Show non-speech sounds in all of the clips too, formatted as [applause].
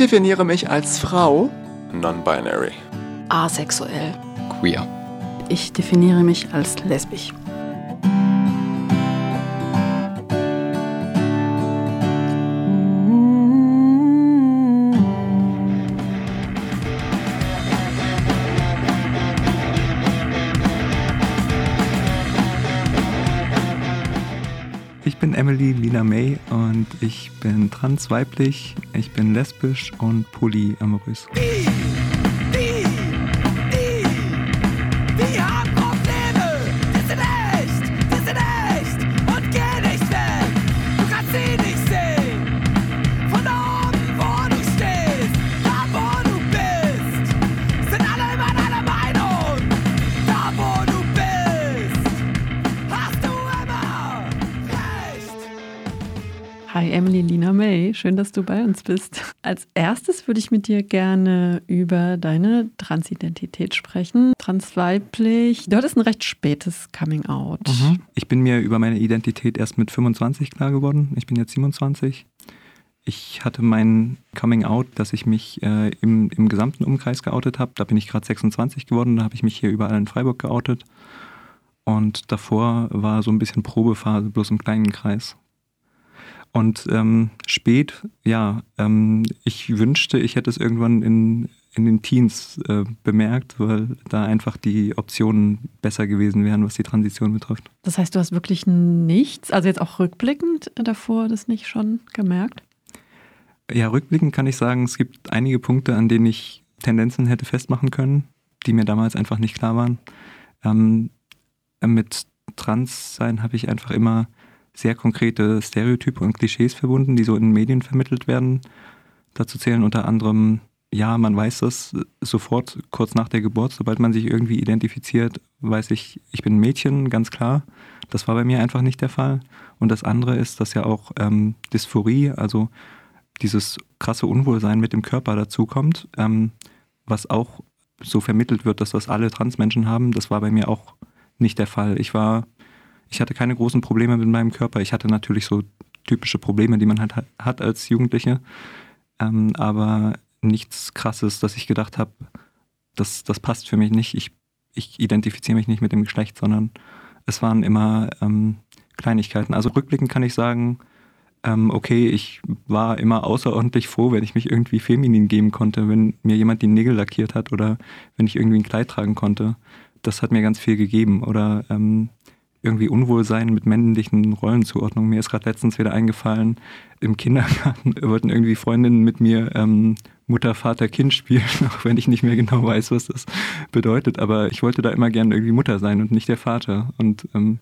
definiere mich als Frau. Non-binary. Asexuell. Queer. Ich definiere mich als lesbisch. Lina May und ich bin transweiblich, ich bin lesbisch und polyamorös. Schön, dass du bei uns bist. Als erstes würde ich mit dir gerne über deine Transidentität sprechen. Transweiblich. Du hattest ein recht spätes Coming Out. Mhm. Ich bin mir über meine Identität erst mit 25 klar geworden. Ich bin jetzt 27. Ich hatte mein Coming Out, dass ich mich äh, im, im gesamten Umkreis geoutet habe. Da bin ich gerade 26 geworden, da habe ich mich hier überall in Freiburg geoutet. Und davor war so ein bisschen Probephase, bloß im kleinen Kreis. Und ähm, spät, ja, ähm, ich wünschte, ich hätte es irgendwann in, in den Teens äh, bemerkt, weil da einfach die Optionen besser gewesen wären, was die Transition betrifft. Das heißt, du hast wirklich nichts, also jetzt auch rückblickend davor das nicht schon gemerkt? Ja, rückblickend kann ich sagen, es gibt einige Punkte, an denen ich Tendenzen hätte festmachen können, die mir damals einfach nicht klar waren. Ähm, mit Transsein habe ich einfach immer sehr konkrete Stereotype und Klischees verbunden, die so in Medien vermittelt werden. Dazu zählen unter anderem, ja, man weiß das sofort kurz nach der Geburt, sobald man sich irgendwie identifiziert, weiß ich, ich bin ein Mädchen, ganz klar. Das war bei mir einfach nicht der Fall. Und das andere ist, dass ja auch ähm, Dysphorie, also dieses krasse Unwohlsein mit dem Körper dazukommt, ähm, was auch so vermittelt wird, dass das alle Transmenschen haben. Das war bei mir auch nicht der Fall. Ich war ich hatte keine großen Probleme mit meinem Körper. Ich hatte natürlich so typische Probleme, die man halt hat als Jugendliche. Ähm, aber nichts Krasses, dass ich gedacht habe, das, das passt für mich nicht. Ich, ich identifiziere mich nicht mit dem Geschlecht, sondern es waren immer ähm, Kleinigkeiten. Also rückblickend kann ich sagen, ähm, okay, ich war immer außerordentlich froh, wenn ich mich irgendwie feminin geben konnte, wenn mir jemand die Nägel lackiert hat oder wenn ich irgendwie ein Kleid tragen konnte. Das hat mir ganz viel gegeben. Oder ähm, irgendwie Unwohlsein mit männlichen Rollenzuordnungen. Mir ist gerade letztens wieder eingefallen, im Kindergarten [laughs] wollten irgendwie Freundinnen mit mir ähm, Mutter, Vater, Kind spielen, [laughs] auch wenn ich nicht mehr genau weiß, was das bedeutet. Aber ich wollte da immer gerne irgendwie Mutter sein und nicht der Vater. Und ähm,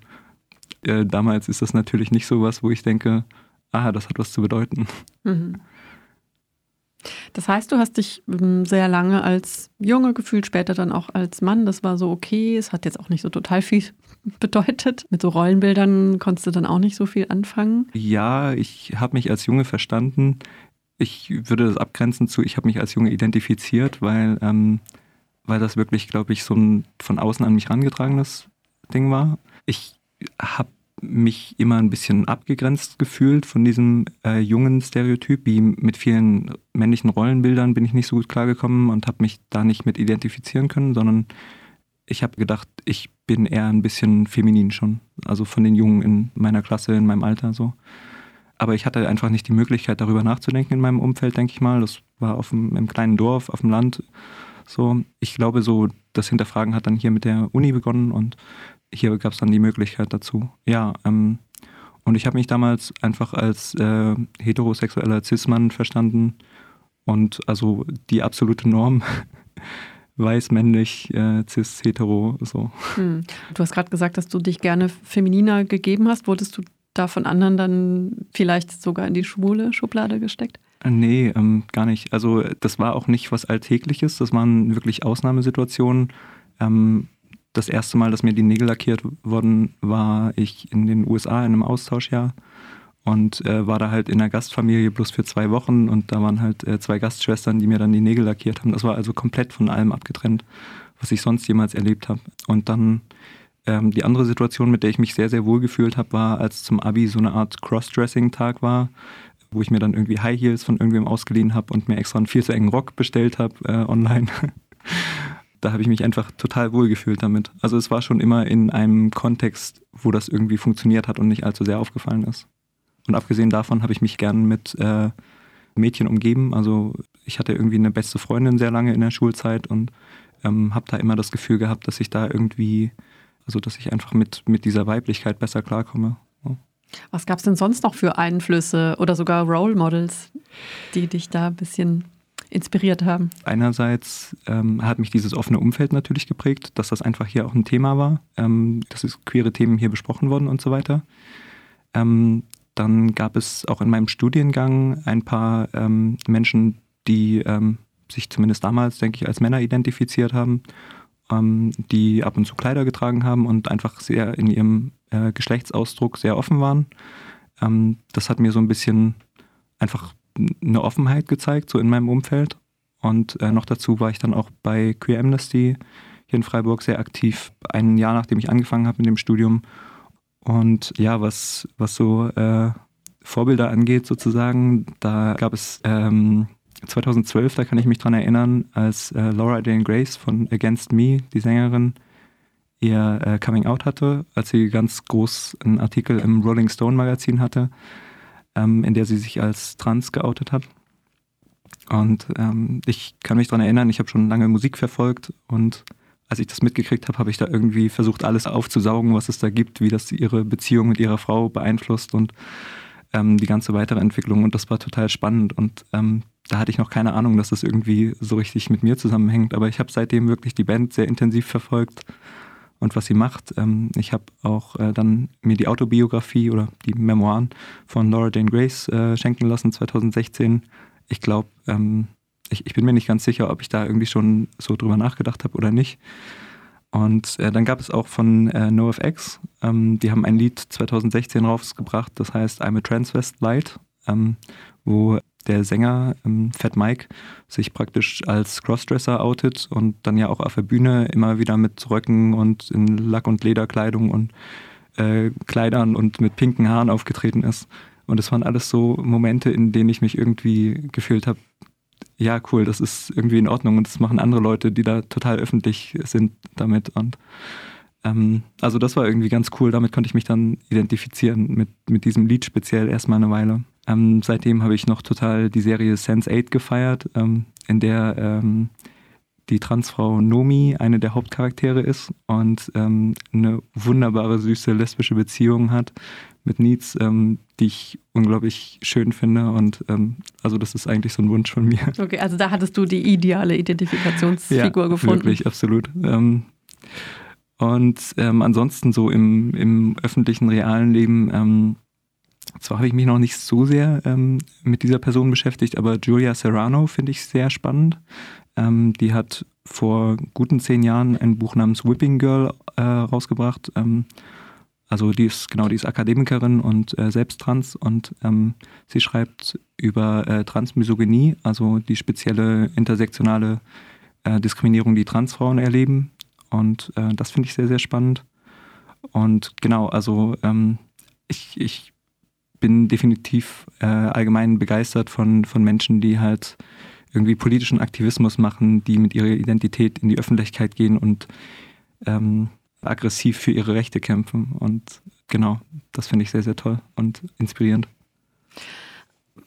äh, damals ist das natürlich nicht so was, wo ich denke, ah, das hat was zu bedeuten. Mhm. Das heißt, du hast dich ähm, sehr lange als Junge gefühlt, später dann auch als Mann. Das war so okay. Es hat jetzt auch nicht so total viel bedeutet. Mit so Rollenbildern konntest du dann auch nicht so viel anfangen. Ja, ich habe mich als Junge verstanden. Ich würde das abgrenzen zu, ich habe mich als Junge identifiziert, weil, ähm, weil das wirklich, glaube ich, so ein von außen an mich herangetragenes Ding war. Ich habe mich immer ein bisschen abgegrenzt gefühlt von diesem äh, jungen Stereotyp. Wie mit vielen männlichen Rollenbildern bin ich nicht so gut klargekommen und habe mich da nicht mit identifizieren können, sondern ich habe gedacht, ich bin eher ein bisschen feminin schon. Also von den Jungen in meiner Klasse, in meinem Alter so. Aber ich hatte einfach nicht die Möglichkeit, darüber nachzudenken in meinem Umfeld, denke ich mal. Das war auf dem, im kleinen Dorf, auf dem Land. So, ich glaube, so das Hinterfragen hat dann hier mit der Uni begonnen und hier gab es dann die Möglichkeit dazu. Ja, ähm, und ich habe mich damals einfach als äh, heterosexueller Cis-Mann verstanden und also die absolute Norm. [laughs] Weiß, männlich, äh, cis, hetero, so. Hm. Du hast gerade gesagt, dass du dich gerne femininer gegeben hast. Wurdest du da von anderen dann vielleicht sogar in die schwule Schublade gesteckt? Äh, nee, ähm, gar nicht. Also das war auch nicht was Alltägliches, das waren wirklich Ausnahmesituationen. Ähm, das erste Mal, dass mir die Nägel lackiert wurden, war ich in den USA in einem Austauschjahr und äh, war da halt in einer Gastfamilie bloß für zwei Wochen und da waren halt äh, zwei Gastschwestern, die mir dann die Nägel lackiert haben. Das war also komplett von allem abgetrennt, was ich sonst jemals erlebt habe. Und dann ähm, die andere Situation, mit der ich mich sehr, sehr wohl gefühlt habe, war, als zum Abi so eine Art Crossdressing-Tag war, wo ich mir dann irgendwie High Heels von irgendwem ausgeliehen habe und mir extra einen viel zu engen Rock bestellt habe äh, online. [laughs] da habe ich mich einfach total wohl gefühlt damit. Also es war schon immer in einem Kontext, wo das irgendwie funktioniert hat und nicht allzu sehr aufgefallen ist. Und abgesehen davon habe ich mich gern mit äh, Mädchen umgeben. Also ich hatte irgendwie eine beste Freundin sehr lange in der Schulzeit und ähm, habe da immer das Gefühl gehabt, dass ich da irgendwie, also dass ich einfach mit, mit dieser Weiblichkeit besser klarkomme. Ja. Was gab es denn sonst noch für Einflüsse oder sogar Role Models, die dich da ein bisschen inspiriert haben? Einerseits ähm, hat mich dieses offene Umfeld natürlich geprägt, dass das einfach hier auch ein Thema war, ähm, dass es queere Themen hier besprochen wurden und so weiter. Ähm, dann gab es auch in meinem Studiengang ein paar ähm, Menschen, die ähm, sich zumindest damals, denke ich, als Männer identifiziert haben, ähm, die ab und zu Kleider getragen haben und einfach sehr in ihrem äh, Geschlechtsausdruck sehr offen waren. das hat mir so ein bisschen einfach eine Offenheit gezeigt, so in meinem Umfeld. Und äh, noch dazu war ich dann auch bei Queer Amnesty hier in Freiburg sehr aktiv, ein Jahr nachdem ich angefangen habe mit dem Studium. Und ja, was, was so äh, Vorbilder angeht sozusagen, da gab es ähm, 2012, da kann ich mich dran erinnern, als äh, Laura Jane Grace von Against Me, die Sängerin, ihr äh, Coming Out hatte, als sie ganz groß einen Artikel im Rolling Stone Magazin hatte ähm, in der sie sich als trans geoutet hat. Und ähm, ich kann mich daran erinnern, ich habe schon lange Musik verfolgt und als ich das mitgekriegt habe, habe ich da irgendwie versucht, alles aufzusaugen, was es da gibt, wie das ihre Beziehung mit ihrer Frau beeinflusst und ähm, die ganze weitere Entwicklung. Und das war total spannend. Und ähm, da hatte ich noch keine Ahnung, dass das irgendwie so richtig mit mir zusammenhängt. Aber ich habe seitdem wirklich die Band sehr intensiv verfolgt und was sie macht. Ähm, ich habe auch äh, dann mir die Autobiografie oder die Memoiren von Laura Jane Grace äh, schenken lassen 2016. Ich glaube, ähm, ich, ich, bin mir nicht ganz sicher, ob ich da irgendwie schon so drüber nachgedacht habe oder nicht. Und äh, dann gab es auch von äh, NoFX, ähm, die haben ein Lied 2016 rausgebracht, das heißt I'm a Transvest Light, ähm, wo der Sänger ähm, Fat Mike sich praktisch als Crossdresser outet und dann ja auch auf der Bühne immer wieder mit Röcken und in Lack- und Lederkleidung und äh, Kleidern und mit pinken Haaren aufgetreten ist. Und es waren alles so Momente, in denen ich mich irgendwie gefühlt habe, ja, cool, das ist irgendwie in Ordnung und das machen andere Leute, die da total öffentlich sind damit. Und ähm, also das war irgendwie ganz cool, damit konnte ich mich dann identifizieren mit, mit diesem Lied speziell erstmal eine Weile. Ähm, seitdem habe ich noch total die Serie Sense 8 gefeiert, ähm, in der ähm, die Transfrau Nomi eine der Hauptcharaktere ist und ähm, eine wunderbare, süße lesbische Beziehung hat mit Needs, ähm, die ich unglaublich schön finde. Und ähm, also das ist eigentlich so ein Wunsch von mir. Okay, also da hattest du die ideale Identifikationsfigur ja, gefunden. Wirklich, absolut. und ansonsten so im, im öffentlichen, realen Leben zwar habe ich mich noch nicht so sehr ähm, mit dieser Person beschäftigt, aber Julia Serrano finde ich sehr spannend. Ähm, die hat vor guten zehn Jahren ein Buch namens Whipping Girl äh, rausgebracht. Also die ist genau, die ist Akademikerin und äh, selbst trans und ähm, sie schreibt über äh, Transmisogynie, also die spezielle intersektionale äh, Diskriminierung, die Transfrauen erleben. Und äh, das finde ich sehr, sehr spannend. Und genau, also ähm, ich, ich bin definitiv äh, allgemein begeistert von, von Menschen, die halt irgendwie politischen Aktivismus machen, die mit ihrer Identität in die Öffentlichkeit gehen und ähm, aggressiv für ihre Rechte kämpfen. Und genau, das finde ich sehr, sehr toll und inspirierend.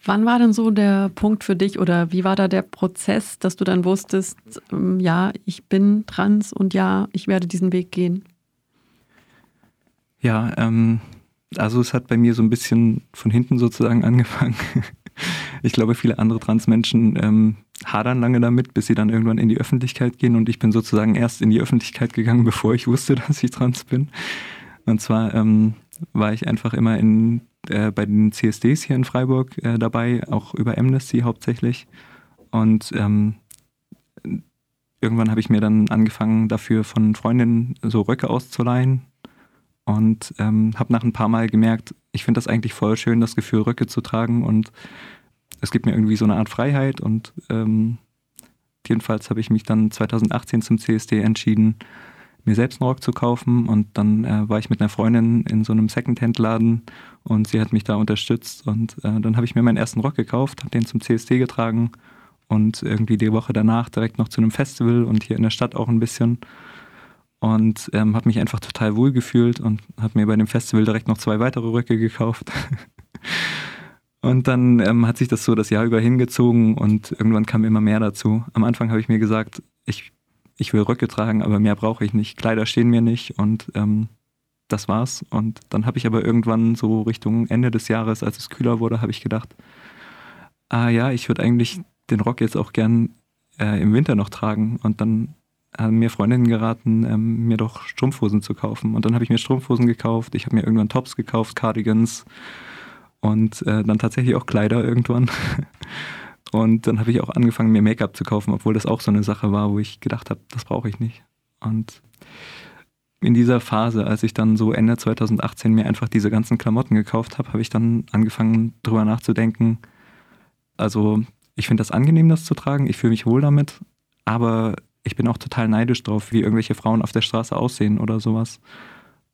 Wann war denn so der Punkt für dich oder wie war da der Prozess, dass du dann wusstest, ähm, ja, ich bin trans und ja, ich werde diesen Weg gehen? Ja, ähm, also es hat bei mir so ein bisschen von hinten sozusagen [laughs] angefangen. Ich glaube, viele andere Transmenschen ähm, hadern lange damit, bis sie dann irgendwann in die Öffentlichkeit gehen. Und ich bin sozusagen erst in die Öffentlichkeit gegangen, [laughs] bevor ich wusste, dass ich trans bin. Und zwar ähm, war ich einfach immer in, äh, bei den CSDs hier in Freiburg äh, dabei, auch über Amnesty hauptsächlich. Und ähm, irgendwann habe ich mir dann angefangen, dafür von Freundinnen so Röcke auszuleihen und ähm, habe nach ein paar Mal gemerkt, ich finde das eigentlich voll schön, das Gefühl, Röcke zu tragen und es gibt mir irgendwie so eine Art Freiheit und ähm, jedenfalls habe ich mich dann 2018 zum CSD entschieden, mir selbst einen Rock zu kaufen. Und dann äh, war ich mit einer Freundin in so einem Secondhand-Laden und sie hat mich da unterstützt. Und äh, dann habe ich mir meinen ersten Rock gekauft, habe den zum CSD getragen und irgendwie die Woche danach direkt noch zu einem Festival und hier in der Stadt auch ein bisschen. Und ähm, habe mich einfach total wohl gefühlt und habe mir bei dem Festival direkt noch zwei weitere Röcke gekauft. [laughs] Und dann ähm, hat sich das so das Jahr über hingezogen und irgendwann kam immer mehr dazu. Am Anfang habe ich mir gesagt, ich, ich will Röcke tragen, aber mehr brauche ich nicht. Kleider stehen mir nicht und ähm, das war's. Und dann habe ich aber irgendwann so Richtung Ende des Jahres, als es kühler wurde, habe ich gedacht, ah ja, ich würde eigentlich den Rock jetzt auch gern äh, im Winter noch tragen. Und dann haben mir Freundinnen geraten, ähm, mir doch Strumpfhosen zu kaufen. Und dann habe ich mir Strumpfhosen gekauft. Ich habe mir irgendwann Tops gekauft, Cardigans und äh, dann tatsächlich auch Kleider irgendwann. [laughs] Und dann habe ich auch angefangen, mir Make-up zu kaufen, obwohl das auch so eine Sache war, wo ich gedacht habe, das brauche ich nicht. Und in dieser Phase, als ich dann so Ende 2018 mir einfach diese ganzen Klamotten gekauft habe, habe ich dann angefangen, drüber nachzudenken. Also, ich finde das angenehm, das zu tragen. Ich fühle mich wohl damit. Aber ich bin auch total neidisch drauf, wie irgendwelche Frauen auf der Straße aussehen oder sowas.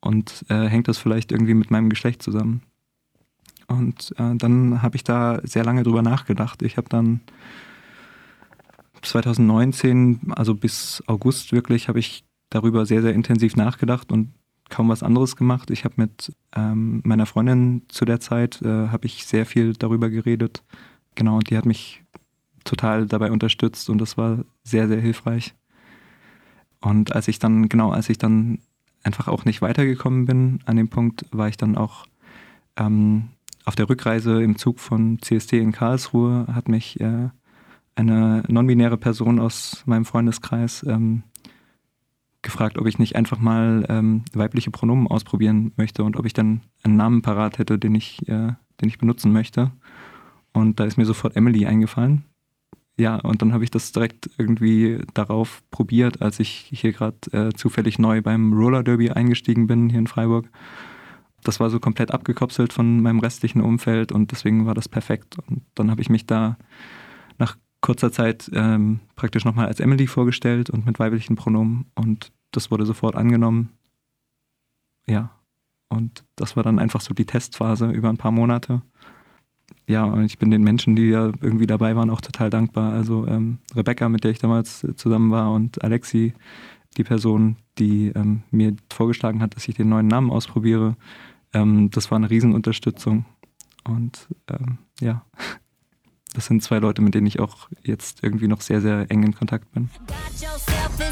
Und äh, hängt das vielleicht irgendwie mit meinem Geschlecht zusammen? Und äh, dann habe ich da sehr lange drüber nachgedacht. Ich habe dann 2019, also bis August wirklich, habe ich darüber sehr, sehr intensiv nachgedacht und kaum was anderes gemacht. Ich habe mit ähm, meiner Freundin zu der Zeit, äh, habe ich sehr viel darüber geredet. Genau, und die hat mich total dabei unterstützt und das war sehr, sehr hilfreich. Und als ich dann, genau, als ich dann einfach auch nicht weitergekommen bin, an dem Punkt war ich dann auch ähm, auf der Rückreise im Zug von CSD in Karlsruhe hat mich äh, eine non-binäre Person aus meinem Freundeskreis ähm, gefragt, ob ich nicht einfach mal ähm, weibliche Pronomen ausprobieren möchte und ob ich dann einen Namen parat hätte, den ich, äh, den ich benutzen möchte. Und da ist mir sofort Emily eingefallen. Ja, und dann habe ich das direkt irgendwie darauf probiert, als ich hier gerade äh, zufällig neu beim Roller Derby eingestiegen bin hier in Freiburg das war so komplett abgekopselt von meinem restlichen Umfeld und deswegen war das perfekt. Und dann habe ich mich da nach kurzer Zeit ähm, praktisch nochmal als Emily vorgestellt und mit weiblichen Pronomen und das wurde sofort angenommen. Ja, und das war dann einfach so die Testphase über ein paar Monate. Ja, und ich bin den Menschen, die ja irgendwie dabei waren, auch total dankbar. Also ähm, Rebecca, mit der ich damals zusammen war, und Alexi, die Person, die ähm, mir vorgeschlagen hat, dass ich den neuen Namen ausprobiere. Ähm, das war eine Riesenunterstützung. Und ähm, ja, [laughs] das sind zwei Leute, mit denen ich auch jetzt irgendwie noch sehr, sehr eng in Kontakt bin. Wie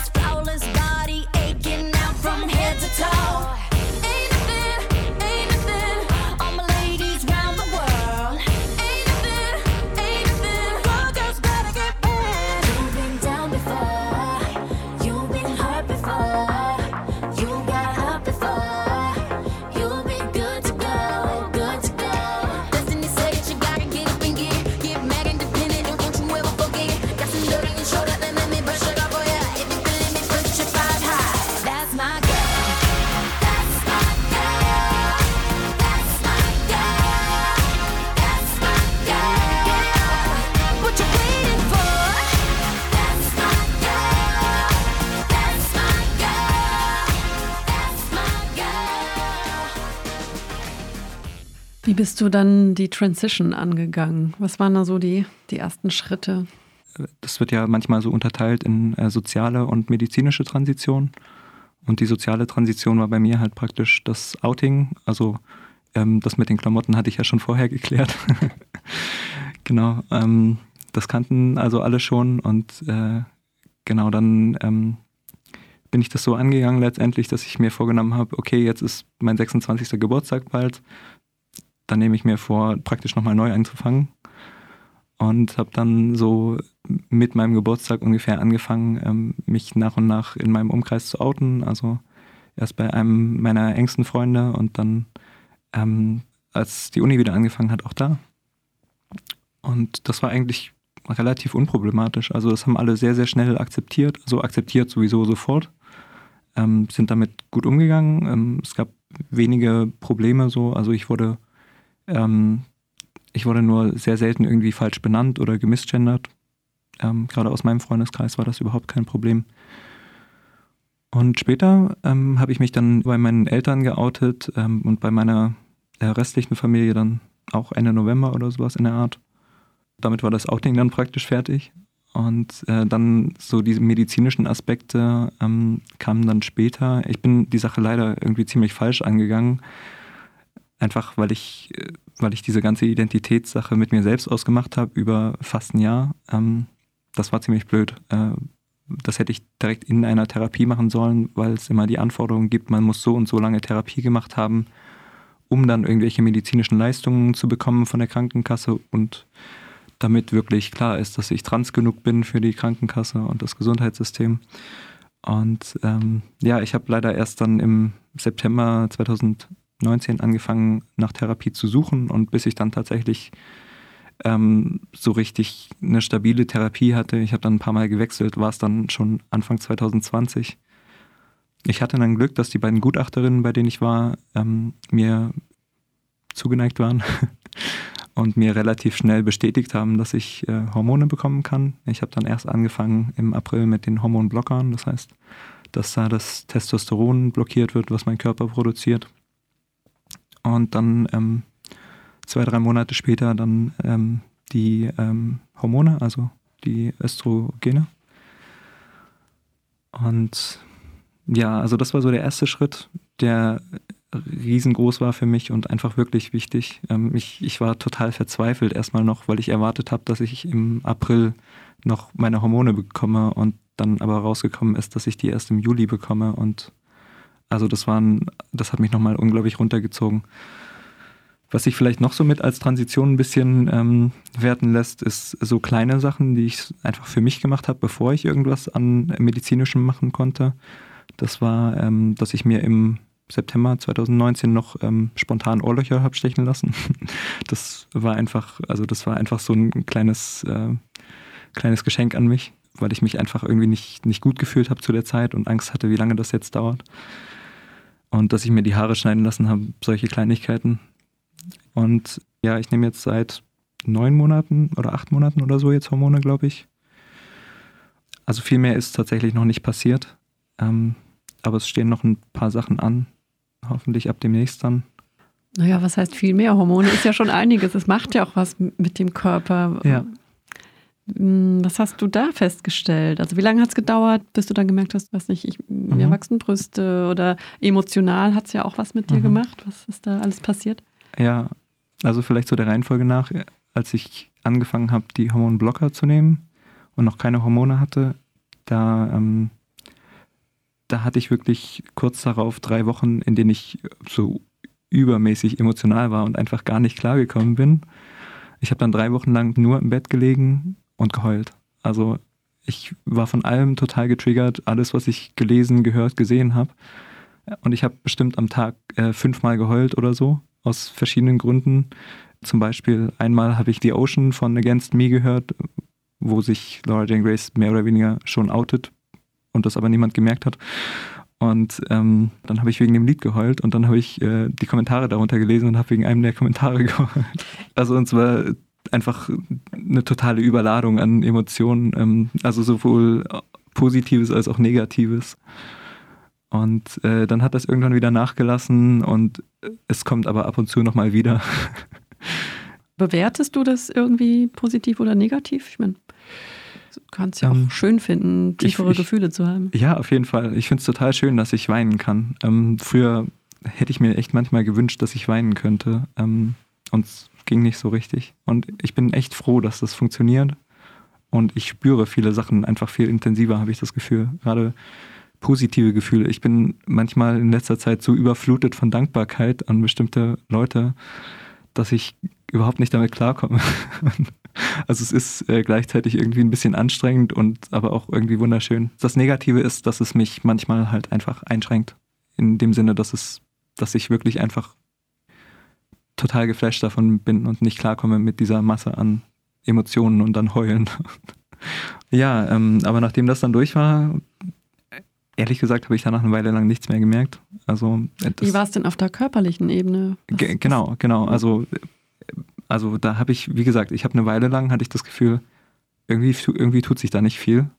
bist du dann die Transition angegangen? Was waren da so die, die ersten Schritte? Das wird ja manchmal so unterteilt in äh, soziale und medizinische Transition. Und die soziale Transition war bei mir halt praktisch das Outing. Also ähm, das mit den Klamotten hatte ich ja schon vorher [laughs] geklärt. genau. Ähm, das kannten also alle schon. Und äh, genau dann ähm, bin ich das so angegangen letztendlich, dass ich mir vorgenommen habe, okay, jetzt ist mein 26. Geburtstag bald dann nehme ich mir vor, praktisch nochmal neu anzufangen. Und habe dann so mit meinem Geburtstag ungefähr angefangen, ähm, mich nach und nach in meinem Umkreis zu outen. Also erst bei einem meiner engsten Freunde und dann, ähm, als die Uni wieder angefangen hat, auch da. Und das war eigentlich relativ unproblematisch. Also das haben alle sehr, sehr schnell akzeptiert. Also akzeptiert sowieso sofort. Ähm, sind damit gut umgegangen. Ähm, es gab wenige Probleme so. Also ich wurde ähm, ich wurde nur sehr selten irgendwie falsch benannt oder gemisgendert. Ähm, gerade aus meinem Freundeskreis war das überhaupt kein Problem. Und später ähm, habe ich mich dann bei meinen Eltern geoutet ähm, und bei meiner äh, restlichen Familie dann auch Ende November oder sowas in der Art. Damit war das Outing dann praktisch fertig. Und äh, dann so diese medizinischen Aspekte ähm, kamen dann später. Ich bin die Sache leider irgendwie ziemlich falsch angegangen. Einfach weil ich, äh, weil ich diese ganze Identitätssache mit mir selbst ausgemacht habe über fast ein Jahr. Ähm, das war ziemlich blöd. Äh, das hätte ich direkt in einer Therapie machen sollen, weil es immer die Anforderungen gibt, man muss so und so lange Therapie gemacht haben, um dann irgendwelche medizinischen Leistungen zu bekommen von der Krankenkasse und damit wirklich klar ist, dass ich trans genug bin für die Krankenkasse und das Gesundheitssystem. Und ähm, ja, ich habe leider erst dann im September 2019 angefangen, nach Therapie zu suchen und bis ich dann tatsächlich ähm, so richtig eine stabile Therapie hatte, ich habe dann ein paar Mal gewechselt, war es dann schon Anfang 2020. Ich hatte dann Glück, dass die beiden Gutachterinnen, bei denen ich war, ähm, mir zugeneigt waren [laughs] und mir relativ schnell bestätigt haben, dass ich äh, Hormone bekommen kann. Ich habe dann erst angefangen im April mit den Hormonblockern, das heißt, dass da das Testosteron blockiert wird, was mein Körper produziert. Und dann ähm, zwei, drei Monate später dann ähm, die ähm, Hormone, also die Östrogene. Und ja, also das war so der erste Schritt, der riesengroß war für mich und einfach wirklich wichtig. Ähm, ich, ich war total verzweifelt erstmal noch, weil ich erwartet habe, dass ich im April noch meine Hormone bekomme und dann aber rausgekommen ist, dass ich die erst im Juli bekomme und also das waren, das hat mich nochmal unglaublich runtergezogen. Was sich vielleicht noch so mit als Transition ein bisschen ähm, werten lässt, ist so kleine Sachen, die ich einfach für mich gemacht habe, bevor ich irgendwas an medizinischem machen konnte. Das war, ähm, dass ich mir im September 2019 noch ähm, spontan Ohrlöcher habe stechen lassen. [laughs] Das war einfach, also das war einfach so ein kleines, äh, kleines Geschenk an mich, weil ich mich einfach irgendwie nicht, nicht gut gefühlt habe zu der Zeit und Angst hatte, wie lange das jetzt dauert. Und dass ich mir die Haare schneiden lassen habe, solche Kleinigkeiten. Und ja, ich nehme jetzt seit neun Monaten oder acht Monaten oder so jetzt Hormone, glaube ich. Also viel mehr ist tatsächlich noch nicht passiert. Ähm, aber es stehen noch ein paar Sachen an, hoffentlich ab demnächst dann. Naja, was heißt viel mehr? Hormone ist ja schon einiges. Es macht ja auch was mit dem Körper. Ja. Hm, was hast du da festgestellt? Also wie lange hat es gedauert, bis du dann gemerkt hast, was nicht, ich, mir mhm. wachsen Brüste oder emotional hat es ja auch was mit dir mhm. gemacht? Was ist da alles passiert? Ja, also vielleicht so der Reihenfolge nach, als ich angefangen habe, die Hormonblocker zu nehmen und noch keine Hormone hatte, da ähm, da hatte ich wirklich kurz darauf drei Wochen, in denen ich so übermäßig emotional war und einfach gar nicht klargekommen bin. Ich habe dann drei Wochen lang nur im Bett gelegen und geheult. Also ich war von allem total getriggert, alles, was ich gelesen, gehört, gesehen habe. Und ich habe bestimmt am Tag äh, fünfmal geheult oder so, aus verschiedenen Gründen. Zum Beispiel einmal habe ich The Ocean von Against Me gehört, wo sich Laura Jane Grace mehr oder weniger schon outet und das aber niemand gemerkt hat. Und ähm, dann habe ich wegen dem Lied geheult und dann habe ich äh, die Kommentare darunter gelesen und habe wegen einem der Kommentare [laughs] geheult. Also und zwar einfach eine totale Überladung an Emotionen, ähm, also sowohl Positives als auch Negatives. Und äh, dann hat das irgendwann wieder nachgelassen und es kommt aber ab und zu nochmal wieder. [laughs] Bewertest du das irgendwie positiv oder negativ? Ich meine, Du kannst ja ähm, auch schön finden, tiefere ich, ich, Gefühle zu haben. Ja, auf jeden Fall. Ich finde es total schön, dass ich weinen kann. Ähm, früher hätte ich mir echt manchmal gewünscht, dass ich weinen könnte. Ähm, und ging nicht so richtig. Und ich bin echt froh, dass das funktioniert. Und ich spüre viele Sachen einfach viel intensiver, habe ich das Gefühl. Gerade positive Gefühle. Ich bin manchmal in letzter Zeit so überflutet von Dankbarkeit an bestimmte Leute, dass ich überhaupt nicht damit klarkomme. [laughs] Also es ist äh, gleichzeitig irgendwie ein bisschen anstrengend und aber auch irgendwie wunderschön. Das Negative ist, dass es mich manchmal halt einfach einschränkt. In dem Sinne, dass es, dass ich wirklich einfach total geflasht davon bin und nicht klarkomme mit dieser Masse an Emotionen und dann heulen. [laughs] ja, ähm, aber nachdem das dann durch war, ehrlich gesagt habe ich danach eine Weile lang nichts mehr gemerkt. Also, äh, Wie war es denn auf der körperlichen Ebene? genau, genau. Also also da habe ich, wie gesagt, ich habe eine Weile lang, hatte ich das Gefühl, irgendwie, irgendwie tut sich da nicht viel.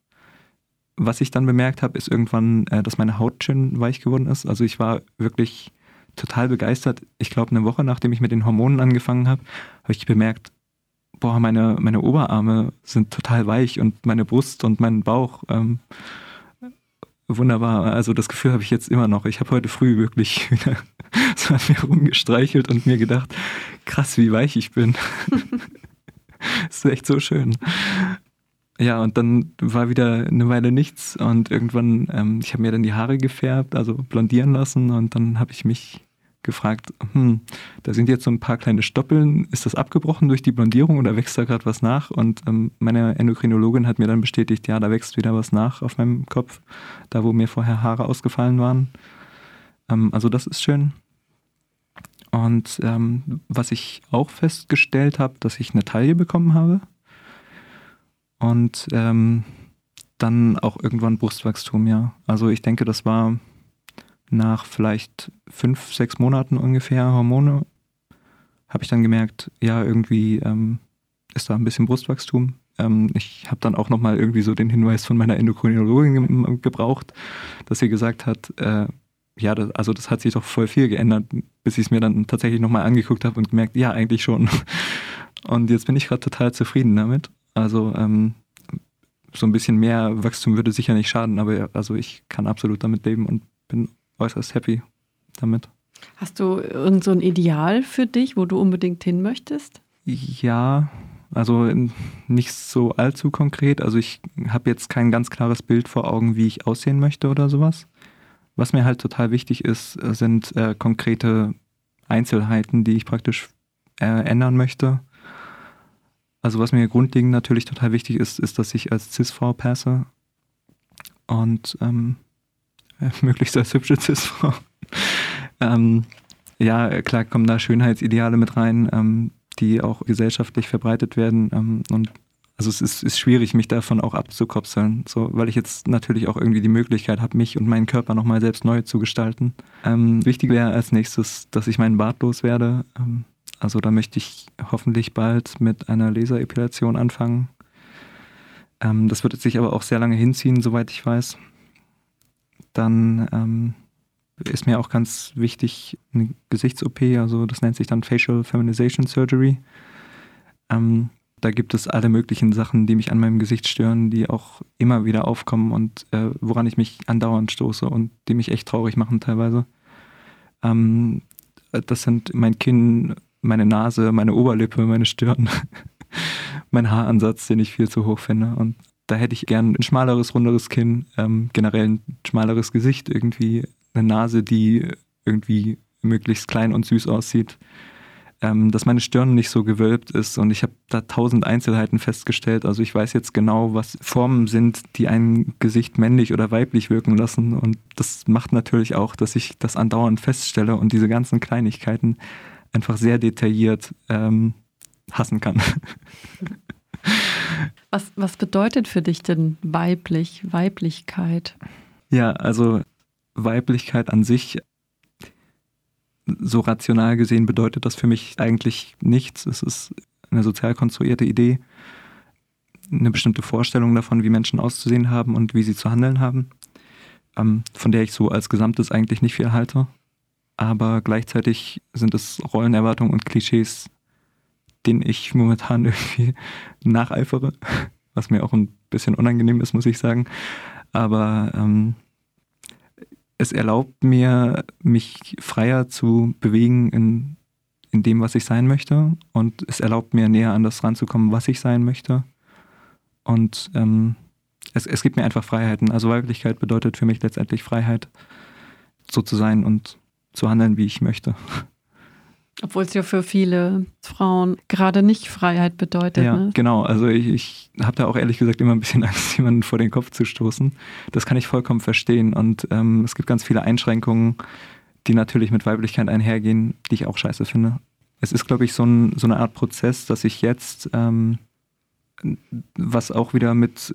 was ich dann bemerkt habe, ist irgendwann, äh, dass meine Haut schön weich geworden ist. Also ich war wirklich total begeistert. Ich glaube, eine Woche nachdem ich mit den Hormonen angefangen habe, habe ich bemerkt, boah, meine, meine Oberarme sind total weich und meine Brust und mein Bauch. Ähm, wunderbar. Also das Gefühl habe ich jetzt immer noch. Ich habe heute früh wirklich wieder [laughs] so an mir rumgestreichelt und mir gedacht, krass, wie weich ich bin. das [laughs] ist echt so schön. Ja, und dann war wieder eine Weile nichts und irgendwann, ähm, ich habe mir dann die Haare gefärbt, also blondieren lassen und dann habe ich mich gefragt, hm, da sind jetzt so ein paar kleine Stoppeln, ist das abgebrochen durch die Blondierung oder wächst da gerade was nach? Und ähm, meine Endokrinologin hat mir dann bestätigt, ja, da wächst wieder was nach auf meinem Kopf, da wo mir vorher Haare ausgefallen waren. Ähm, also das ist schön. Und ähm, was ich auch festgestellt habe, dass ich eine Taille bekommen habe. Und ähm, dann auch irgendwann Brustwachstum, ja. Also ich denke, das war nach vielleicht fünf, sechs Monaten ungefähr Hormone, habe ich dann gemerkt, ja, irgendwie ähm, ist da ein bisschen Brustwachstum. Ähm, ich habe dann auch nochmal irgendwie so den Hinweis von meiner Endokrinologin ge gebraucht, dass sie gesagt hat, äh, ja, das, also das hat sich doch voll viel geändert, bis ich es mir dann tatsächlich nochmal angeguckt habe und gemerkt, ja, eigentlich schon. [laughs] Und jetzt bin ich gerade total zufrieden damit. Also ähm, so ein bisschen mehr Wachstum würde sicher nicht schaden, aber also ich kann absolut damit leben und bin äußerst happy damit. Hast du irgend so ein Ideal für dich, wo du unbedingt hin möchtest? Ja, also nicht so allzu konkret. Also ich habe jetzt kein ganz klares Bild vor Augen, wie ich aussehen möchte oder sowas. Was mir halt total wichtig ist, sind äh, konkrete Einzelheiten, die ich praktisch äh, ändern möchte. Also was mir grundlegend natürlich total wichtig ist, ist, dass ich als Cis-Frau passe. Und ähm, [laughs] möglichst als hübsche Cis-Frau. ähm, ja, klar kommen da Schönheitsideale mit rein, ähm, die auch gesellschaftlich verbreitet werden. Ähm, und also es ist, ist, schwierig, mich davon auch abzukopseln, so, weil ich jetzt natürlich auch irgendwie die Möglichkeit habe, mich und meinen Körper nochmal selbst neu zu gestalten. Ähm, wichtig wäre als nächstes, dass ich meinen Bart loswerde. Ähm, also da möchte ich hoffentlich bald mit einer Laserepilation anfangen. Ähm, das wird sich aber auch sehr lange hinziehen, soweit ich weiß dann ähm, ist mir auch ganz wichtig eine Gesichts-OP, also das nennt sich dann Facial Feminization Surgery. Ähm, da gibt es alle möglichen Sachen, die mich an meinem Gesicht stören, die auch immer wieder aufkommen und äh, woran ich mich andauernd stoße und die mich echt traurig machen teilweise. Ähm, das sind mein Kinn, meine Nase, meine Oberlippe, meine Stirn, [laughs] mein Haaransatz, den ich viel zu hoch finde. Und da hätte ich gern ein schmaleres, runderes Kinn, ähm, generell ein schmaleres Gesicht, irgendwie eine Nase, die irgendwie möglichst klein und süß aussieht. Ähm, dass meine Stirn nicht so gewölbt ist und ich habe da tausend Einzelheiten festgestellt. Also ich weiß jetzt genau, was Formen sind, die ein Gesicht männlich oder weiblich wirken lassen und das macht natürlich auch, dass ich das andauernd feststelle und diese ganzen Kleinigkeiten einfach sehr detailliert ähm, hassen kann. [laughs] Was, was bedeutet für dich denn weiblich, Weiblichkeit? Ja, also Weiblichkeit an sich, so rational gesehen, bedeutet das für mich eigentlich nichts. Es ist eine sozial konstruierte Idee, eine bestimmte Vorstellung davon, wie Menschen auszusehen haben und wie sie zu handeln haben, ähm, von der ich so als Gesamtes eigentlich nicht viel halte. Aber gleichzeitig sind es Rollenerwartungen und Klischees, den ich momentan [laughs] irgendwie nacheifere, was mir auch ein bisschen unangenehm ist, muss ich sagen. Aber ähm, es erlaubt mir, mich freier zu bewegen in, in dem, was ich sein möchte. Und es erlaubt mir, näher an das ranzukommen, was ich sein möchte. Und ähm, es, es gibt mir einfach Freiheiten. Also Weiblichkeit bedeutet für mich letztendlich Freiheit, so zu sein und zu handeln, wie ich möchte. Obwohl es ja für viele Frauen gerade nicht Freiheit bedeutet. Ja, ne? genau. Also ich, ich habe da auch ehrlich gesagt immer ein bisschen [laughs] Angst, jemanden vor den Kopf zu stoßen. Das kann ich vollkommen verstehen. Und ähm, es gibt ganz viele Einschränkungen, die natürlich mit Weiblichkeit einhergehen, die ich auch scheiße finde. Es ist, glaube ich, so, ein, so, eine Art Prozess, dass ich jetzt, ähm, was auch wieder mit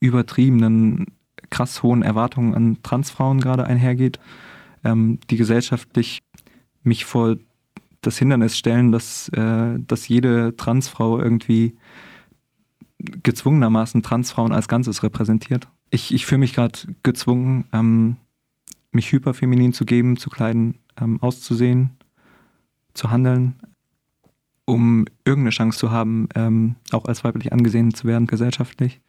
übertriebenen, krass hohen Erwartungen an Transfrauen gerade einhergeht, ähm, die gesellschaftlich mich vor das Hindernis stellen, dass, äh, dass jede Transfrau irgendwie gezwungenermaßen Transfrauen als Ganzes repräsentiert. ich, ich fühle mich gerade gezwungen, ähm, mich hyperfeminin zu geben, zu kleiden, ähm, auszusehen, zu handeln, um irgendeine Chance zu haben, ähm, auch als weiblich angesehen zu werden gesellschaftlich.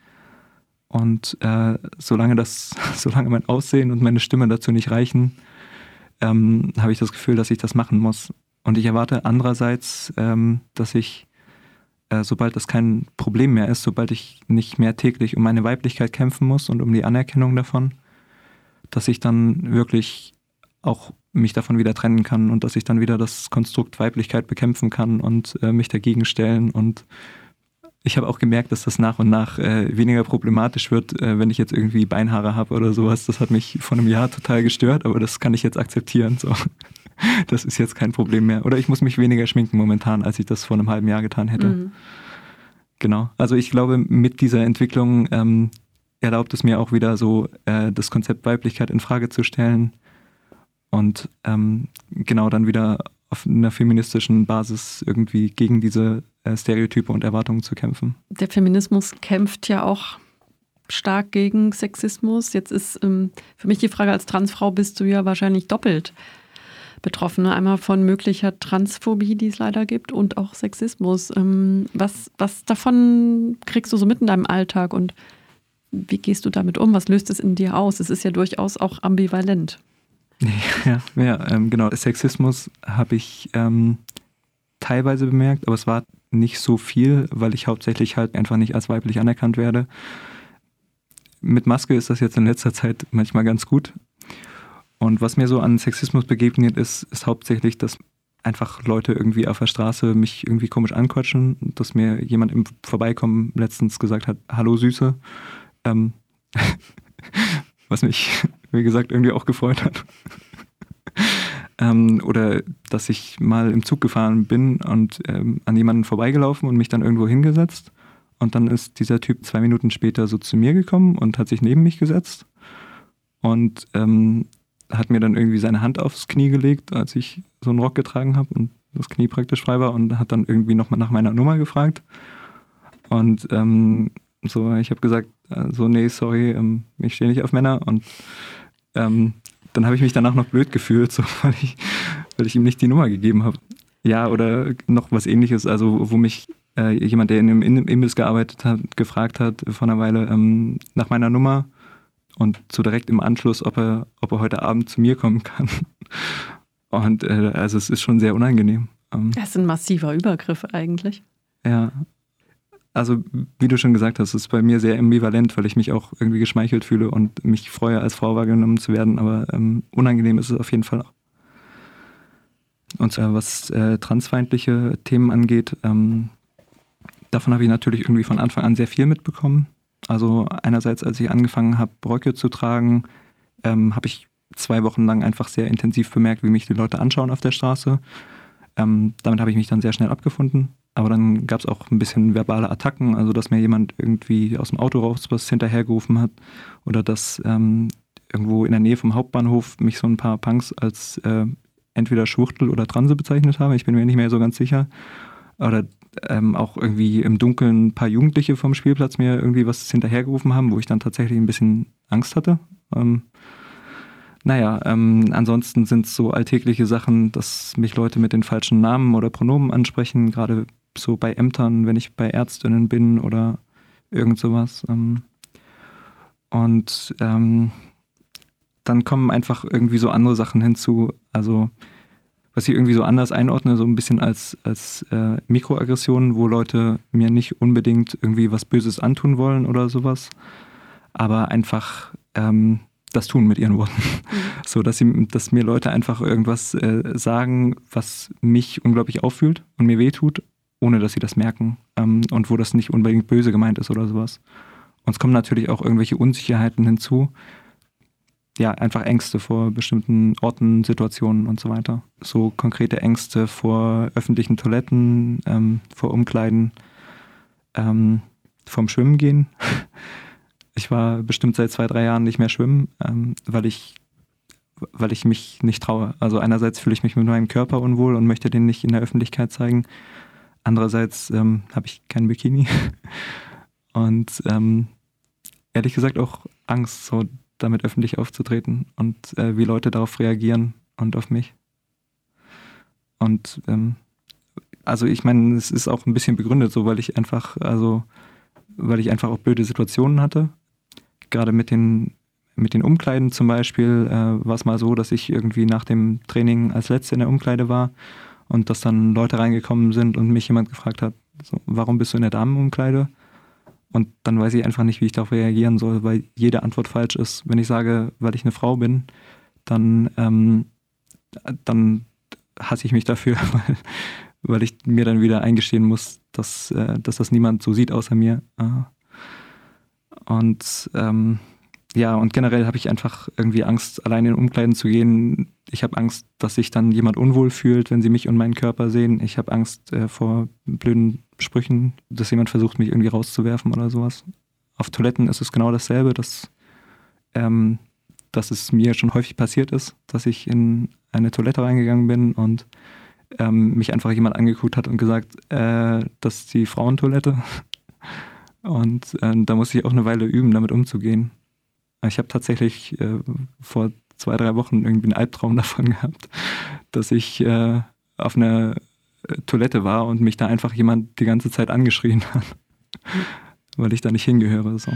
Und äh, solange das, [laughs] solange mein Aussehen und meine Stimme dazu nicht reichen, ähm, habe ich das Gefühl, dass ich das machen muss. Und ich erwarte andererseits, ähm, dass ich, äh, sobald das kein Problem mehr ist, sobald ich nicht mehr täglich um meine Weiblichkeit kämpfen muss und um die Anerkennung davon, dass ich dann wirklich auch mich davon wieder trennen kann und dass ich dann wieder das Konstrukt Weiblichkeit bekämpfen kann und äh, mich dagegen stellen. Und ich habe auch gemerkt, dass das nach und nach äh, weniger problematisch wird, äh, wenn ich jetzt irgendwie Beinhaare habe oder sowas. Das hat mich vor einem Jahr total gestört, aber das kann ich jetzt akzeptieren. So. [laughs] Das ist jetzt kein Problem mehr. Oder ich muss mich weniger schminken momentan, als ich das vor einem halben Jahr getan hätte. Mhm. Genau. Also ich glaube, mit dieser Entwicklung ähm, erlaubt es mir auch wieder so, äh, das Konzept Weiblichkeit in Frage zu stellen und ähm, genau dann wieder auf einer feministischen Basis irgendwie gegen diese äh, Stereotype und Erwartungen zu kämpfen. Der Feminismus kämpft ja auch stark gegen Sexismus. Jetzt ist ähm, für mich die Frage, als Transfrau bist du ja wahrscheinlich doppelt betroffen. Einmal von möglicher Transphobie, die es leider gibt, und auch Sexismus. Ähm, was, was davon kriegst du so mit in deinem Alltag und wie gehst du damit um? Was löst es in dir aus? Es ist ja durchaus auch ambivalent. [laughs] Ja, ja ähm, genau. Sexismus habe ich ähm, teilweise bemerkt, aber es war nicht so viel, weil ich hauptsächlich halt einfach nicht als weiblich anerkannt werde. Mit Maske ist das jetzt in letzter Zeit manchmal ganz gut. Und was mir so an Sexismus begegnet ist, ist hauptsächlich, dass einfach Leute irgendwie auf der Straße mich irgendwie komisch anquatschen, dass mir jemand im Vorbeikommen letztens gesagt hat, hallo Süße. Ähm, [laughs] was mich, wie gesagt, irgendwie auch gefreut hat. ähm, oder dass ich mal im Zug gefahren bin und ähm, an jemanden vorbeigelaufen und mich dann irgendwo hingesetzt. Und dann ist dieser Typ zwei Minuten später so zu mir gekommen und hat sich neben mich gesetzt und ähm, hat mir dann irgendwie seine Hand aufs Knie gelegt, als ich so einen Rock getragen habe und das Knie praktisch frei war und hat dann irgendwie nochmal nach meiner Nummer gefragt. Und ähm, so, ich habe gesagt, äh, so, nee, sorry, ähm, ich stehe nicht auf Männer. Und ähm, dann habe ich mich danach noch blöd gefühlt, so, [laughs] weil, ich, weil ich ihm nicht die Nummer gegeben habe. Ja, oder noch was ähnliches, also wo mich äh, jemand, der in einem Imbiss gearbeitet hat, gefragt hat vor einer Weile ähm, nach meiner Nummer und so direkt im Anschluss, ob er, ob er heute Abend zu mir kommen kann. [laughs] Und äh, also es ist schon sehr unangenehm. Ähm, das ist ein massiver Übergriff eigentlich. Ja, also wie du schon gesagt hast, ist bei mir sehr ambivalent, weil ich mich auch irgendwie geschmeichelt fühle und mich freue, als Frau wahrgenommen zu werden, aber ähm, unangenehm ist es auf jeden Fall auch. Und zwar was äh, transfeindliche Themen angeht, ähm, davon habe ich natürlich irgendwie von Anfang an sehr viel mitbekommen. Also einerseits, als ich angefangen habe, Röcke zu tragen, ähm, habe ich zwei Wochen lang einfach sehr intensiv bemerkt, wie mich die Leute anschauen auf der Straße. Ähm, damit habe ich mich dann sehr schnell abgefunden. Aber dann gab es auch ein bisschen verbale Attacken, also dass mir jemand irgendwie aus dem Auto raus was hinterhergerufen hat oder dass ähm, irgendwo in der Nähe vom Hauptbahnhof mich so ein paar Punks als äh, entweder Schwuchtel oder Transe bezeichnet haben. Ich bin mir nicht mehr so ganz sicher. Oder ähm, auch irgendwie im Dunkeln ein paar Jugendliche vom Spielplatz mir irgendwie was hinterhergerufen haben, wo ich dann tatsächlich ein bisschen Angst hatte. Ähm, naja, ähm, ansonsten sind es so alltägliche Sachen, dass mich Leute mit den falschen Namen oder Pronomen ansprechen, gerade so bei Ämtern, wenn ich bei Ärztinnen bin oder irgend sowas. Ähm, und ähm, dann kommen einfach irgendwie so andere Sachen hinzu. Also was ich irgendwie so anders einordne, so ein bisschen als, als äh, Mikroaggressionen, wo Leute mir nicht unbedingt irgendwie was Böses antun wollen oder sowas, aber einfach ähm, das tun mit ihren Worten. Mhm. [laughs] So, dass, sie, dass mir Leute einfach irgendwas äh, sagen, was mich unglaublich auffühlt und mir wehtut ohne dass sie das merken ähm, und wo das nicht unbedingt böse gemeint ist oder sowas. Und es kommen natürlich auch irgendwelche Unsicherheiten hinzu. Ja, einfach Ängste vor bestimmten Orten, Situationen und so weiter. So konkrete Ängste vor öffentlichen Toiletten, ähm, vor Umkleiden, ähm, vom Schwimmen gehen. [laughs] Ich war bestimmt seit zwei, drei Jahren nicht mehr schwimmen, ähm, weil ich weil ich mich nicht traue. Also einerseits fühle ich mich mit meinem Körper unwohl und möchte den nicht in der Öffentlichkeit zeigen. Andererseits ähm, habe ich kein Bikini. [laughs] Und ähm, ehrlich gesagt auch Angst, so damit öffentlich aufzutreten und äh, wie Leute darauf reagieren und auf mich. Und ähm, also ich meine, es ist auch ein bisschen begründet, so weil ich einfach, also weil ich einfach auch blöde Situationen hatte. Gerade mit den mit den Umkleiden zum Beispiel äh, war es mal so, dass ich irgendwie nach dem Training als Letzte in der Umkleide war und dass dann Leute reingekommen sind und mich jemand gefragt hat, so, warum bist du in der Damenumkleide? Und dann weiß ich einfach nicht, wie ich darauf reagieren soll, weil jede Antwort falsch ist. Wenn ich sage, weil ich eine Frau bin, dann, ähm, dann hasse ich mich dafür, [laughs] weil, weil ich mir dann wieder eingestehen muss, dass, äh, dass das niemand so sieht außer mir. Und ähm, ja, und generell habe ich einfach irgendwie Angst, allein in Umkleiden zu gehen. Ich habe Angst, dass sich dann jemand unwohl fühlt, wenn sie mich und meinen Körper sehen. Ich habe Angst äh, vor blöden Sprüchen, dass jemand versucht, mich irgendwie rauszuwerfen oder sowas. Auf Toiletten ist es genau dasselbe, dass, ähm, dass es mir schon häufig passiert ist, dass ich in eine Toilette reingegangen bin und ähm, mich einfach jemand angeguckt hat und gesagt, äh, das ist die Frauentoilette. [laughs] Und äh, da muss ich auch eine Weile üben, damit umzugehen. Ich habe tatsächlich äh, vor zwei, drei Wochen irgendwie einen Albtraum [laughs] davon gehabt, dass ich äh, auf einer äh, Toilette war und mich da einfach jemand die ganze Zeit angeschrien hat, [laughs] weil ich da nicht hingehöre. So.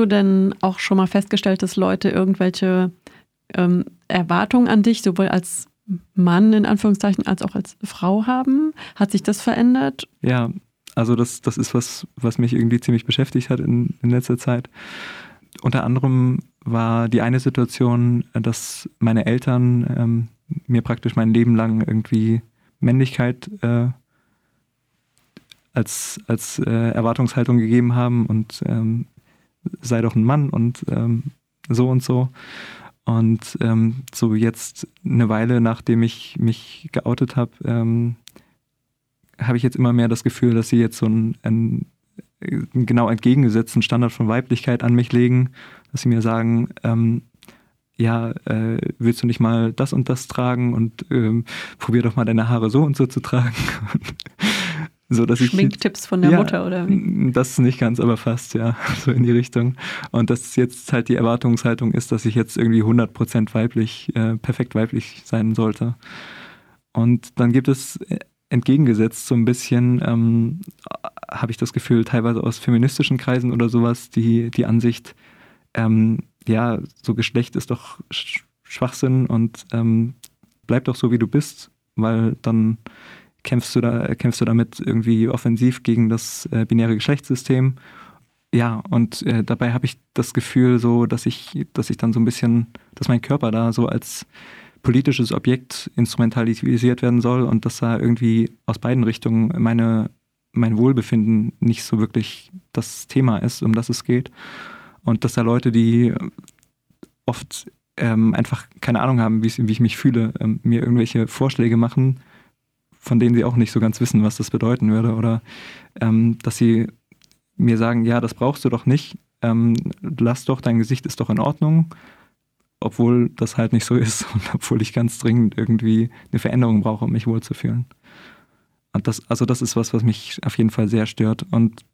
Du denn auch schon mal festgestellt, dass Leute irgendwelche ähm, Erwartungen an dich, sowohl als Mann in Anführungszeichen als auch als Frau haben? Hat sich das verändert? Ja, also das, das ist was, was mich irgendwie ziemlich beschäftigt hat in, in letzter Zeit. Unter anderem war die eine Situation, dass meine Eltern ähm, mir praktisch mein Leben lang irgendwie Männlichkeit äh, als, als äh, Erwartungshaltung gegeben haben und ähm, sei doch ein Mann und ähm, so und so. Und ähm, so jetzt eine Weile, nachdem ich mich geoutet habe, ähm, habe ich jetzt immer mehr das Gefühl, dass sie jetzt so einen, einen, einen, genau entgegengesetzten Standard von Weiblichkeit an mich legen, dass sie mir sagen, ähm, ja, äh, willst du nicht mal das und das tragen und ähm, probier doch mal deine Haare so und so zu tragen. [laughs] So, dass Schminktipps ich, von der ja, Mutter, oder? Das nicht ganz, aber fast, ja, [laughs] so in die Richtung. Und dass jetzt halt die Erwartungshaltung ist, dass ich jetzt irgendwie 100% weiblich, äh, perfekt weiblich sein sollte. Und dann gibt es äh, entgegengesetzt so ein bisschen, ähm, habe ich das Gefühl, teilweise aus feministischen Kreisen oder sowas, die, die Ansicht, ähm, ja, so Geschlecht ist doch Schwachsinn und ähm, bleib doch so, wie du bist, weil dann kämpfst du da, kämpfst du damit irgendwie offensiv gegen das äh, binäre Geschlechtssystem. Ja, und äh, dabei habe ich das Gefühl, so, dass ich, dass ich dann so ein bisschen, dass mein Körper da so als politisches Objekt instrumentalisiert werden soll und dass da irgendwie aus beiden Richtungen meine, mein Wohlbefinden nicht so wirklich das Thema ist, um das es geht. Und dass da Leute, die oft ähm, einfach keine Ahnung haben, wie ich mich fühle, ähm, mir irgendwelche Vorschläge machen, von denen sie auch nicht so ganz wissen, was das bedeuten würde. Oder ähm, dass sie mir sagen, ja, das brauchst du doch nicht, ähm, lass doch, dein Gesicht ist doch in Ordnung, obwohl das halt nicht so [laughs] ist und obwohl ich ganz dringend irgendwie eine Veränderung brauche, um mich wohlzufühlen. Und das, also das ist was, was mich auf jeden Fall sehr stört. Und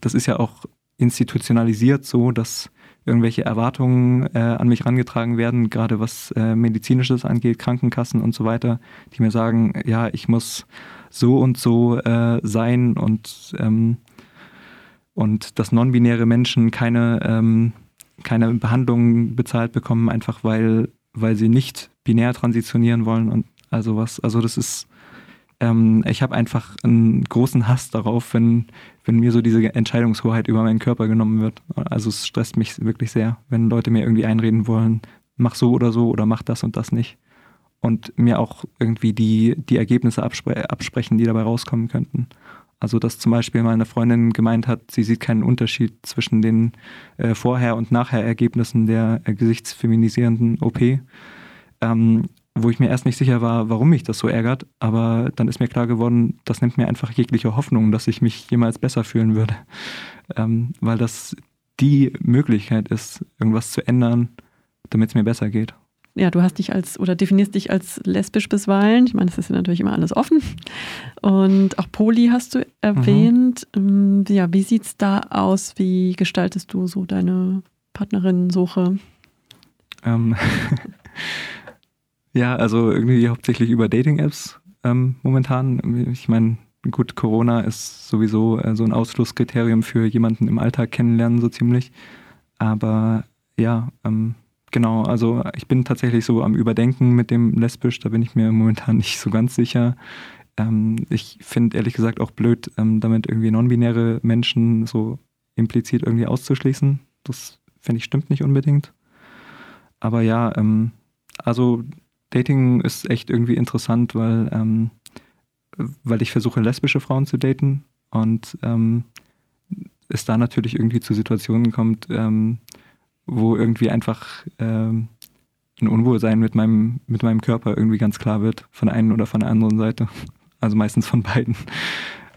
das ist ja auch institutionalisiert so, dass irgendwelche Erwartungen äh, an mich herangetragen werden, gerade was äh, medizinisches angeht, Krankenkassen und so weiter, die mir sagen, ja, ich muss so und so äh, sein und ähm, und dass non-binäre Menschen keine, ähm, keine Behandlung bezahlt bekommen, einfach weil, weil sie nicht binär transitionieren wollen und also was. Also das ist, ähm, ich habe einfach einen großen Hass darauf, wenn, wenn mir so diese Entscheidungshoheit über meinen Körper genommen wird. Also es stresst mich wirklich sehr, wenn Leute mir irgendwie einreden wollen, mach so oder so oder mach das und das nicht. Und mir auch irgendwie die, die Ergebnisse abspre absprechen, die dabei rauskommen könnten. Also dass zum Beispiel meine Freundin gemeint hat, sie sieht keinen Unterschied zwischen den äh, Vorher- und Nachher-Ergebnissen der äh, gesichtsfeminisierenden OP. Ähm, wo ich mir erst nicht sicher war, warum mich das so ärgert, aber dann ist mir klar geworden, das nimmt mir einfach jegliche Hoffnung, dass ich mich jemals besser fühlen würde. Ähm, weil das die Möglichkeit ist, irgendwas zu ändern, damit es mir besser geht ja, du hast dich als oder definierst dich als lesbisch bisweilen. Ich meine, das ist ja natürlich immer alles offen. Und auch Poli hast du erwähnt. Mhm. Ja, wie sieht es da aus? Wie gestaltest du so deine Partnerinnensuche? Ähm, [laughs] ja, also irgendwie hauptsächlich über Dating-Apps ähm, momentan. Ich meine, gut, Corona ist sowieso äh, so ein Ausschlusskriterium für jemanden im Alltag kennenlernen, so ziemlich. Aber ja, ähm, Genau, also ich bin tatsächlich so am Überdenken mit dem Lesbisch, da bin ich mir momentan [laughs] nicht so ganz sicher. Ähm, ich finde ehrlich gesagt auch blöd, ähm, damit irgendwie non-binäre Menschen so implizit irgendwie auszuschließen. Das finde ich stimmt nicht unbedingt. Aber ja, ähm, also Dating ist echt irgendwie interessant, weil, ähm, weil ich versuche, lesbische Frauen zu daten und ähm, es da natürlich irgendwie zu Situationen kommt, ähm, wo irgendwie einfach ähm, ein Unwohlsein mit meinem, mit meinem Körper irgendwie ganz klar wird, von der einen oder von der anderen Seite. [laughs] Also meistens von beiden.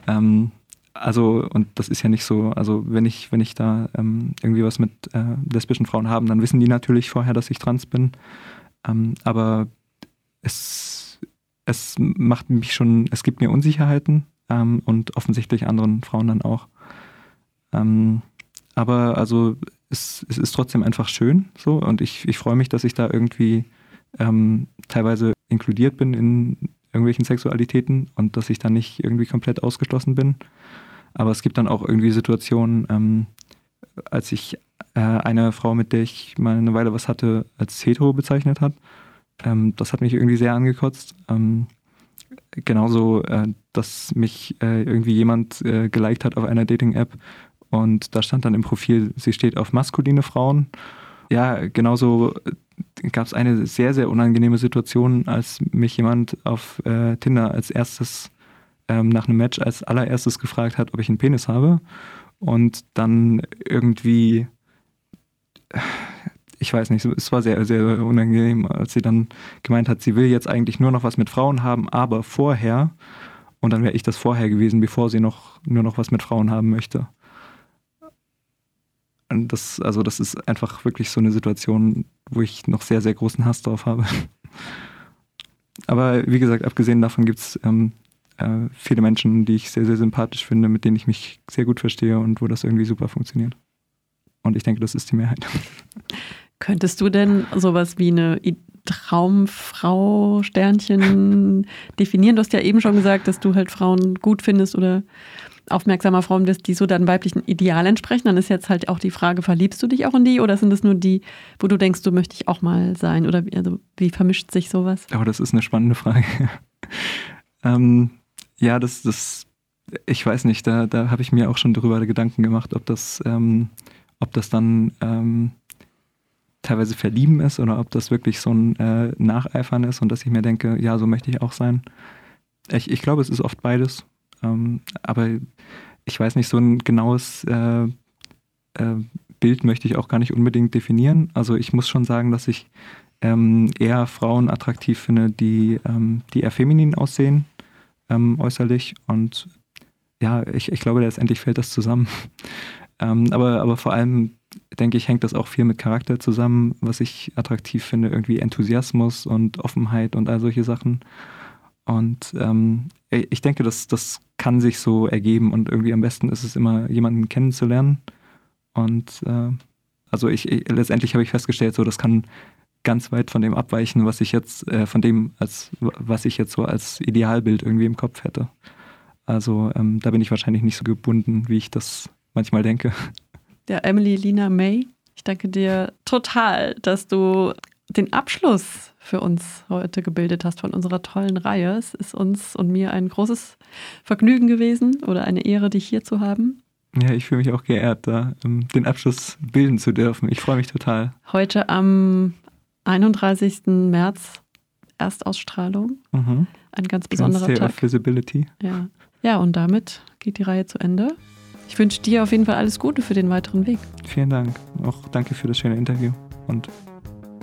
Ähm, also, und das ist ja nicht so, also wenn ich, wenn ich da ähm, irgendwie was mit äh, lesbischen Frauen habe, dann wissen die natürlich vorher, dass ich trans bin. Ähm, aber es, es macht mich schon, es gibt mir Unsicherheiten ähm, und offensichtlich anderen Frauen dann auch. Ähm, aber also es, es ist trotzdem einfach schön so und ich, ich freue mich, dass ich da irgendwie ähm, teilweise inkludiert bin in irgendwelchen Sexualitäten und dass ich da nicht irgendwie komplett ausgeschlossen bin. Aber es gibt dann auch irgendwie Situationen, ähm, als ich äh, eine Frau, mit der ich mal eine Weile was hatte, als hetero bezeichnet hat. Ähm, das hat mich irgendwie sehr angekotzt. Ähm, genauso, äh, dass mich äh, irgendwie jemand äh, geliked hat auf einer Dating-App und da stand dann im Profil, sie steht auf maskuline Frauen. Ja, genauso äh, gab es eine sehr, sehr unangenehme Situation, als mich jemand auf äh, Tinder als erstes ähm, nach einem Match als allererstes gefragt hat, ob ich einen Penis habe. Und dann irgendwie, ich weiß nicht, es war sehr, sehr unangenehm, als sie dann gemeint hat, sie will jetzt eigentlich nur noch was mit Frauen haben, aber vorher. Und dann wäre ich das vorher gewesen, bevor sie noch nur noch was mit Frauen haben möchte. Das, also das ist einfach wirklich so eine Situation, wo ich noch sehr, sehr großen Hass drauf habe. [laughs] Aber wie gesagt, abgesehen davon gibt es ähm, äh, viele Menschen, die ich sehr, sehr sympathisch finde, mit denen ich mich sehr gut verstehe und wo das irgendwie super funktioniert. Und ich denke, das ist die Mehrheit. [laughs] Könntest du denn sowas wie eine Traumfrau Sternchen [laughs] definieren? Du hast ja eben schon gesagt, dass du halt Frauen gut findest oder aufmerksamer Frauen bist, die so deinem weiblichen Ideal entsprechen, dann ist jetzt halt auch die Frage, verliebst du dich auch in die oder sind es nur die, wo du denkst, du möchte ich auch mal sein? Oder also, wie vermischt sich sowas? Aber das ist eine spannende Frage. [laughs] ähm, ja, das, das, ich weiß nicht, da, da habe ich mir auch schon darüber Gedanken gemacht, ob das, ähm, ob das dann ähm, teilweise verlieben ist oder ob das wirklich so ein äh, Nacheifern ist und dass ich mir denke, ja, so möchte ich auch sein. Ich, ich glaube, es ist oft beides. Ähm, aber ich weiß nicht, so ein genaues äh, äh, Bild möchte ich auch gar nicht unbedingt definieren. Also ich muss schon sagen, dass ich ähm, eher Frauen attraktiv finde, die, ähm, die eher feminin aussehen, ähm, äußerlich. Und ja, ich, ich glaube, letztendlich fällt das zusammen. Ähm, aber, aber vor allem, denke ich, hängt das auch viel mit Charakter zusammen, was ich attraktiv finde, irgendwie Enthusiasmus und Offenheit und all solche Sachen. Und ähm, ich denke, das, das kann sich so ergeben und irgendwie am besten ist es immer, jemanden kennenzulernen. Und äh, also ich, ich letztendlich habe ich festgestellt, so das kann ganz weit von dem abweichen, was ich jetzt, äh, von dem, als was ich jetzt so als Idealbild irgendwie im Kopf hätte. Also ähm, da bin ich wahrscheinlich nicht so gebunden, wie ich das manchmal denke. Ja, Emily Lina May, ich danke dir total, dass du den Abschluss für uns heute gebildet hast von unserer tollen Reihe. Es ist uns und mir ein großes Vergnügen gewesen oder eine Ehre, dich hier zu haben. Ja, ich fühle mich auch geehrt, da um, den Abschluss bilden zu dürfen. Ich freue mich total. Heute am 31. März Erstausstrahlung. Mhm. Ein ganz besonderer Tag. Visibility. Ja. ja, und damit geht die Reihe zu Ende. Ich wünsche dir auf jeden Fall alles Gute für den weiteren Weg. Vielen Dank. Auch danke für das schöne Interview und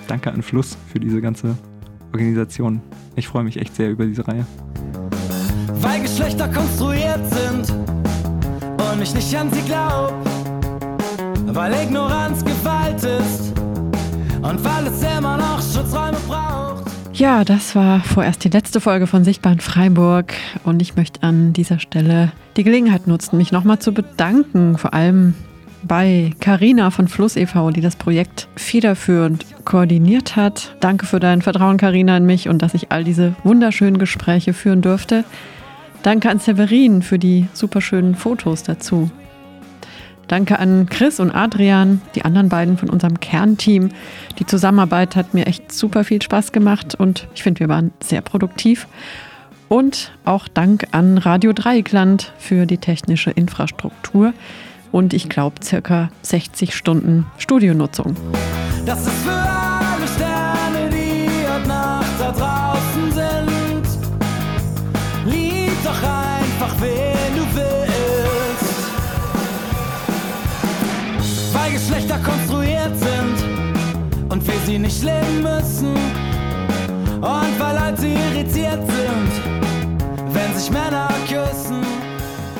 danke an Fluss für diese ganze Organisation. Ich freue mich echt sehr über diese Reihe. Weil Geschlechter konstruiert sind und ich nicht an sie glaub. Weil Ignoranz Gewalt ist und weil es immer noch Schutzräume braucht. Ja, das war vorerst die letzte Folge von Sichtbar in Freiburg und ich möchte an dieser Stelle die Gelegenheit nutzen, mich nochmal zu bedanken, vor allem bei Carina von Fluss e.V., die das Projekt federführend koordiniert hat. Danke für dein Vertrauen, Carina, in mich und dass ich all diese wunderschönen Gespräche führen durfte. Danke an Severin für die superschönen Fotos dazu. Danke an Chris und Adrian, die anderen beiden von unserem Kernteam. Die Zusammenarbeit hat mir echt super viel Spaß gemacht und ich finde, wir waren sehr produktiv. Und auch Dank an Radio Dreieckland für die technische Infrastruktur und ich glaube circa 60 Stunden Studionutzung. Das ist für nicht leben müssen. Und weil Leute irritiert sind, wenn sich Männer küssen.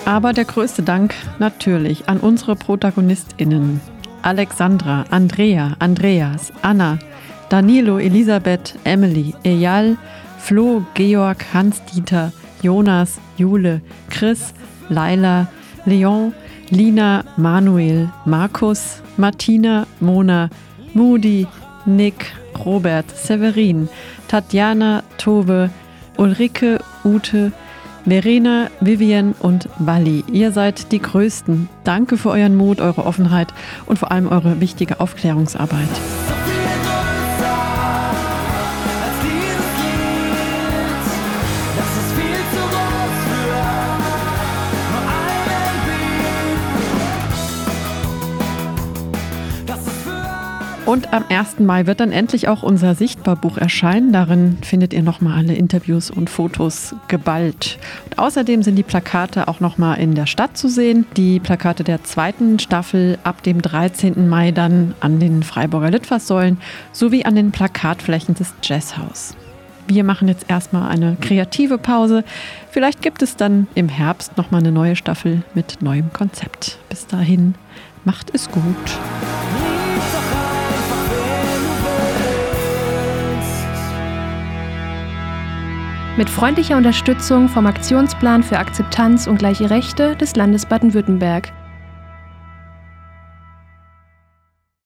Aber der größte Dank natürlich an unsere ProtagonistInnen. Alexandra, Andrea, Andreas, Anna, Danilo, Elisabeth, Emily, Eyal, Flo, Georg, Hans-Dieter, Jonas, Jule, Chris, Laila, Leon, Lina, Manuel, Markus, Martina, Mona, Moody, Nick, Robert, Severin, Tatjana, Tobe, Ulrike, Ute, Verena, Vivian und Wally, ihr seid die Größten. Danke für euren Mut, eure Offenheit und vor allem eure wichtige Aufklärungsarbeit. Und am 1. Mai wird dann endlich auch unser Sichtbarbuch erscheinen. Darin findet ihr nochmal alle Interviews und Fotos geballt. Und außerdem sind die Plakate auch nochmal in der Stadt zu sehen. Die Plakate der zweiten Staffel ab dem 13. Mai dann an den Freiburger Litfaßsäulen sowie an den Plakatflächen des Jazzhaus. Wir machen jetzt erstmal eine kreative Pause. Vielleicht gibt es dann im Herbst nochmal eine neue Staffel mit neuem Konzept. Bis dahin, macht es gut. Mit freundlicher Unterstützung vom Aktionsplan für Akzeptanz und gleiche Rechte des Landes Baden-Württemberg